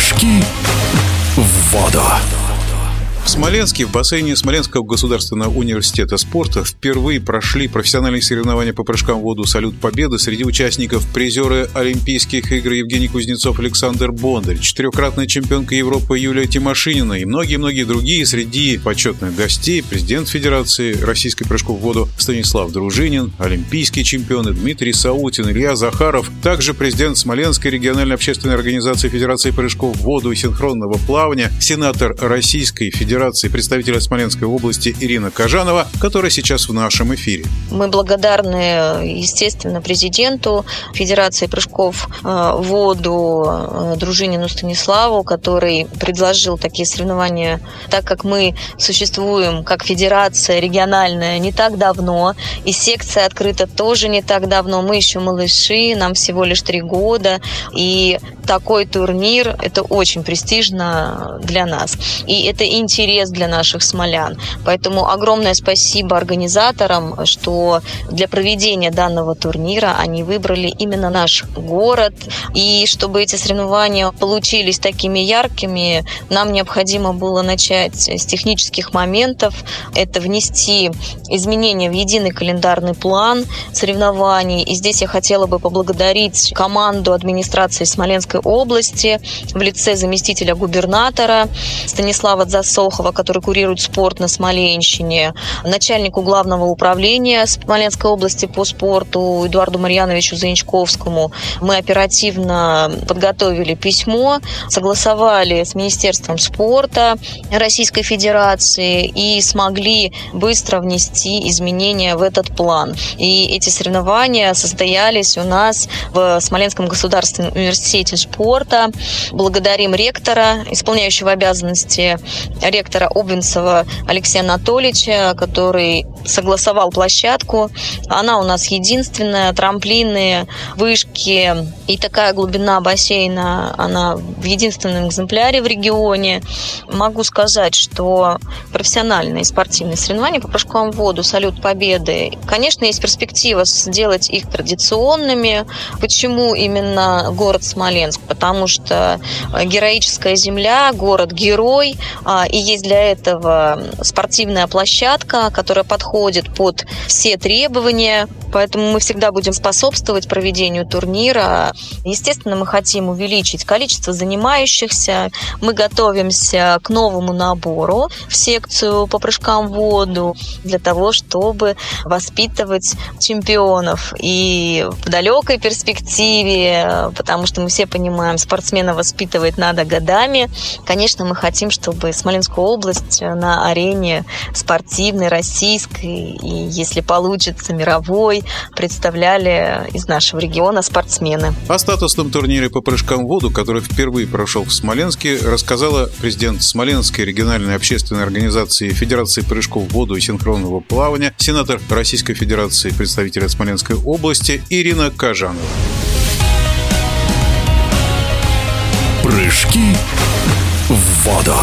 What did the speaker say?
Прыжки в воду. Смоленске в бассейне Смоленского государственного университета спорта впервые прошли профессиональные соревнования по прыжкам в воду «Салют Победы». Среди участников призеры Олимпийских игр Евгений Кузнецов, Александр Бондарь, четырехкратная чемпионка Европы Юлия Тимошинина и многие-многие другие. Среди почетных гостей президент Федерации российской прыжков в воду Станислав Дружинин, олимпийские чемпионы Дмитрий Саутин, Илья Захаров, также президент Смоленской региональной общественной организации Федерации прыжков в воду и синхронного плавания, сенатор Российской Федерации Федерации представителя Смоленской области Ирина Кажанова, которая сейчас в нашем эфире. Мы благодарны, естественно, президенту Федерации прыжков э, в воду э, Дружинину Станиславу, который предложил такие соревнования, так как мы существуем как федерация региональная не так давно, и секция открыта тоже не так давно. Мы еще малыши, нам всего лишь три года, и такой турнир – это очень престижно для нас. И это интересно интерес для наших смолян. Поэтому огромное спасибо организаторам, что для проведения данного турнира они выбрали именно наш город. И чтобы эти соревнования получились такими яркими, нам необходимо было начать с технических моментов. Это внести изменения в единый календарный план соревнований. И здесь я хотела бы поблагодарить команду администрации Смоленской области в лице заместителя губернатора Станислава Засова Волохова, который курирует спорт на Смоленщине, начальнику главного управления Смоленской области по спорту Эдуарду Марьяновичу Заинчковскому. Мы оперативно подготовили письмо, согласовали с Министерством спорта Российской Федерации и смогли быстро внести изменения в этот план. И эти соревнования состоялись у нас в Смоленском государственном университете спорта. Благодарим ректора, исполняющего обязанности ректора ректора Обвинцева Алексея Анатольевича, который согласовал площадку. Она у нас единственная, трамплины, вышки и такая глубина бассейна, она в единственном экземпляре в регионе. Могу сказать, что профессиональные спортивные соревнования по прыжкам в воду, салют победы, конечно, есть перспектива сделать их традиционными. Почему именно город Смоленск? Потому что героическая земля, город-герой, а, и есть для этого спортивная площадка, которая подходит под все требования, поэтому мы всегда будем способствовать проведению турнира. Естественно, мы хотим увеличить количество занимающихся, мы готовимся к новому набору в секцию по прыжкам в воду для того, чтобы воспитывать чемпионов. И в далекой перспективе, потому что мы все понимаем, спортсмена воспитывать надо годами, конечно, мы хотим, чтобы Смоленскую область на арене спортивной, российской и, если получится, мировой, представляли из нашего региона спортсмены. О статусном турнире по прыжкам в воду, который впервые прошел в Смоленске, рассказала президент Смоленской региональной общественной организации Федерации прыжков в воду и синхронного плавания, сенатор Российской Федерации представителя Смоленской области Ирина Кажанова. Прыжки в воду.